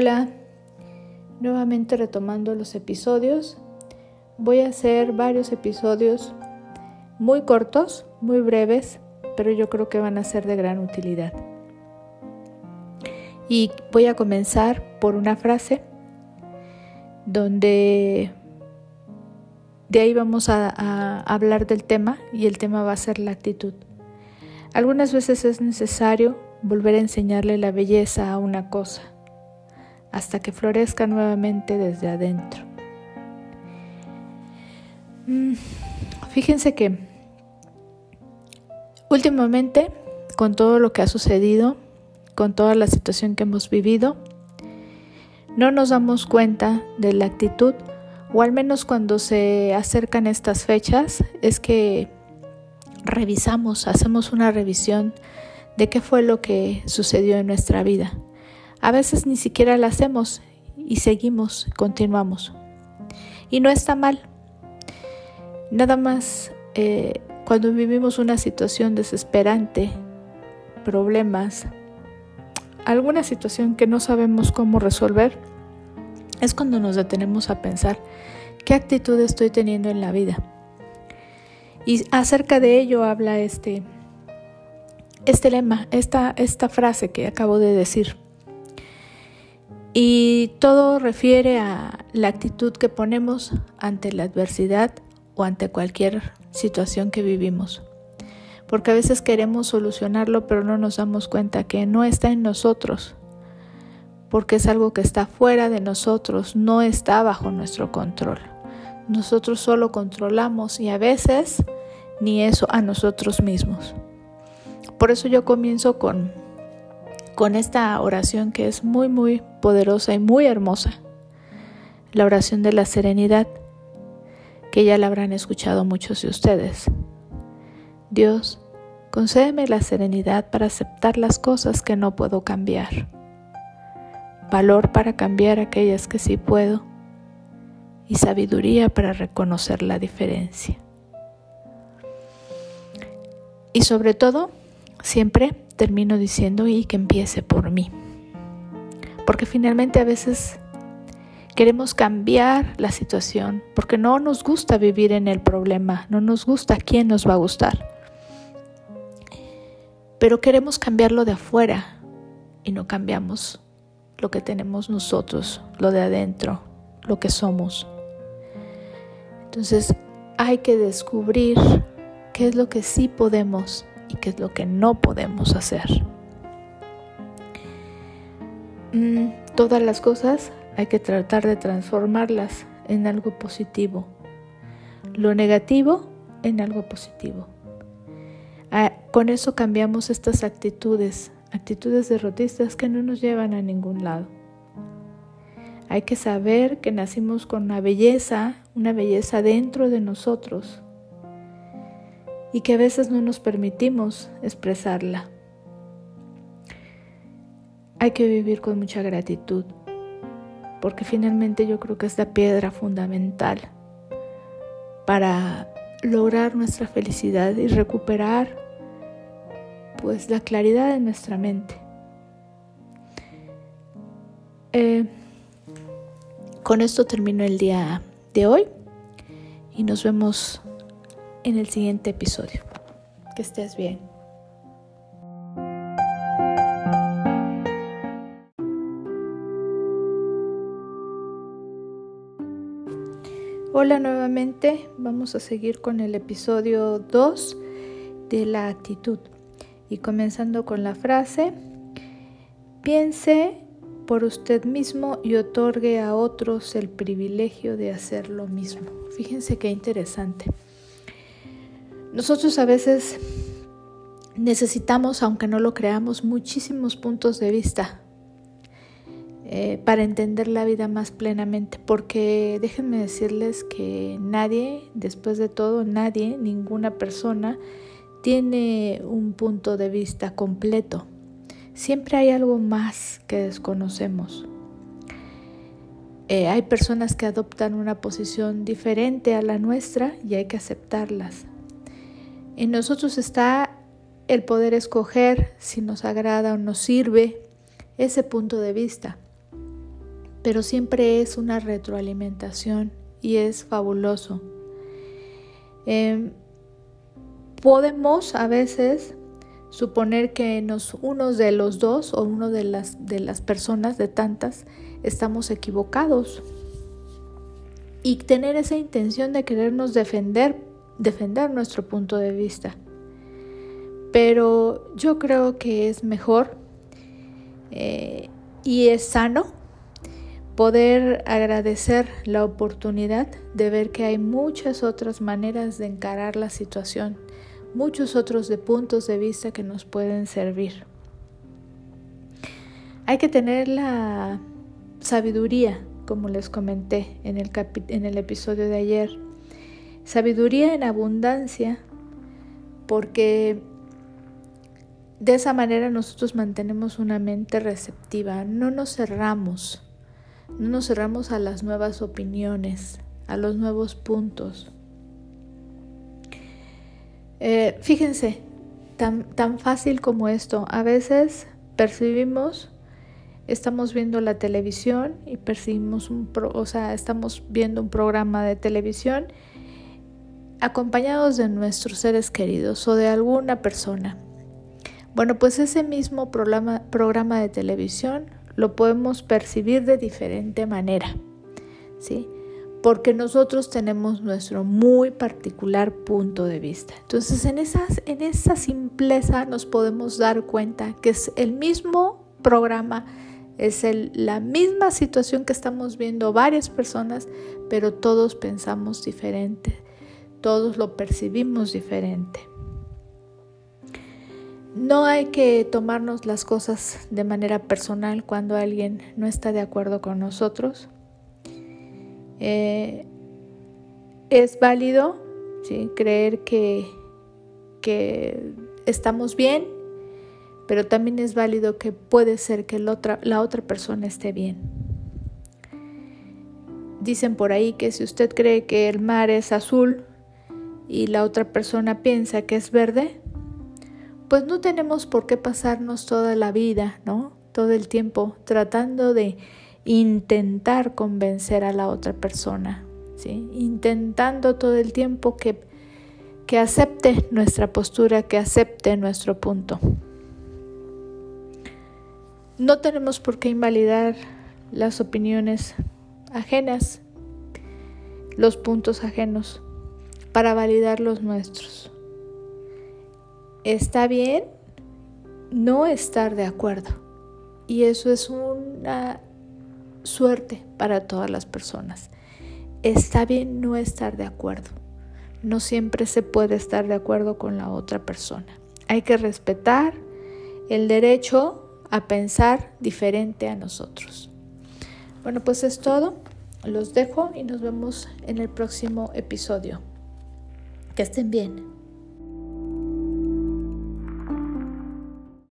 Hola, nuevamente retomando los episodios. Voy a hacer varios episodios muy cortos, muy breves, pero yo creo que van a ser de gran utilidad. Y voy a comenzar por una frase donde de ahí vamos a, a, hablar del tema y el tema va a ser la actitud. Algunas veces es necesario volver a enseñarle la belleza a una cosa hasta que florezca nuevamente desde adentro. Mm, fíjense que últimamente, con todo lo que ha sucedido, con toda la situación que hemos vivido, no nos damos cuenta de la actitud, o al menos cuando se acercan estas fechas, es que revisamos, hacemos una revisión de qué fue lo que sucedió en nuestra vida. A veces ni siquiera la hacemos y seguimos, continuamos. Y no está mal. Nada más eh, cuando vivimos una situación desesperante, problemas, alguna situación que no sabemos cómo resolver, es cuando nos detenemos a pensar qué actitud estoy teniendo en la vida. Y acerca de ello habla este, este lema, esta, esta frase que acabo de decir. Y todo refiere a la actitud que ponemos ante la adversidad o ante cualquier situación que vivimos. Porque a veces queremos solucionarlo, pero no nos damos cuenta que no está en nosotros. Porque es algo que está fuera de nosotros, no está bajo nuestro control. Nosotros solo controlamos y a veces ni eso a nosotros mismos. Por eso yo comienzo con con esta oración que es muy, muy poderosa y muy hermosa. La oración de la serenidad, que ya la habrán escuchado muchos de ustedes. Dios, concédeme la serenidad para aceptar las cosas que no puedo cambiar, valor para cambiar aquellas que sí puedo y sabiduría para reconocer la diferencia. Y sobre todo, siempre termino diciendo y que empiece por mí. Porque finalmente a veces queremos cambiar la situación porque no nos gusta vivir en el problema, no nos gusta quién nos va a gustar. Pero queremos cambiarlo de afuera y no cambiamos lo que tenemos nosotros, lo de adentro, lo que somos. Entonces hay que descubrir qué es lo que sí podemos y qué es lo que no podemos hacer. Mm, todas las cosas hay que tratar de transformarlas en algo positivo. Lo negativo en algo positivo. Ah, con eso cambiamos estas actitudes, actitudes derrotistas que no nos llevan a ningún lado. Hay que saber que nacimos con una belleza, una belleza dentro de nosotros y que a veces no nos permitimos expresarla. Hay que vivir con mucha gratitud, porque finalmente yo creo que es la piedra fundamental para lograr nuestra felicidad y recuperar pues la claridad de nuestra mente. Eh, con esto termino el día de hoy y nos vemos en el siguiente episodio. Que estés bien. Hola nuevamente, vamos a seguir con el episodio 2 de la actitud y comenzando con la frase, piense por usted mismo y otorgue a otros el privilegio de hacer lo mismo. Fíjense qué interesante. Nosotros a veces necesitamos, aunque no lo creamos, muchísimos puntos de vista eh, para entender la vida más plenamente, porque déjenme decirles que nadie, después de todo, nadie, ninguna persona tiene un punto de vista completo. Siempre hay algo más que desconocemos. Eh, hay personas que adoptan una posición diferente a la nuestra y hay que aceptarlas. En nosotros está el poder escoger si nos agrada o nos sirve ese punto de vista. pero siempre es una retroalimentación y es fabuloso. Em, podemos a veces suponer que nos, uno de los dos o uno de las, de las personas, de tantas, estamos equivocados. Y tener esa intención de querernos defender, defender nuestro punto de vista. Pero yo creo que es mejor eh, y es sano poder agradecer la oportunidad de ver que hay muchas otras maneras de encarar la situación, muchos otros de puntos de vista que nos pueden servir. Hay que tener la sabiduría, como les comenté en el, en el episodio de ayer, sabiduría en abundancia, porque de esa manera nosotros mantenemos una mente receptiva, no nos cerramos, no nos cerramos a las nuevas opiniones, a los nuevos puntos. Eh, fíjense, tan, tan fácil como esto, a veces percibimos, estamos viendo la televisión y percibimos un, o sea, estamos viendo un programa de televisión acompañados de nuestros seres queridos o de alguna persona bueno, pues ese mismo programa, de televisión lo podemos percibir de diferente manera, ¿sí? Porque nosotros tenemos nuestro muy particular punto de vista. Entonces, en, esas, en esa simpleza nos podemos dar cuenta que es el mismo programa, es la misma situación que estamos viendo varias personas, pero todos pensamos diferente, todos lo percibimos diferente. No hay que tomarnos las cosas de manera personal cuando alguien no está de acuerdo con nosotros. Eh, es válido creer que, que, estamos bien, pero también es válido que puede ser que la otra persona esté bien. Dicen por ahí que si usted cree que el mar es azul y la otra persona piensa que es verde, pues no tenemos por qué pasarnos toda la vida, ¿no? Todo el tiempo tratando de intentar convencer a la otra persona, ¿sí? Intentando todo el tiempo que, que acepte nuestra postura, que acepte nuestro punto. No tenemos por qué invalidar las opiniones ajenas, los puntos ajenos, para validar los nuestros está bien no estar de acuerdo. Y eso es una suerte para todas las personas. Está bien no estar de acuerdo. No siempre se puede estar de acuerdo con la otra persona. Hay que respetar el derecho a pensar diferente a nosotros. Bueno, pues es todo. Los dejo y nos vemos en el próximo episodio. Que estén bien.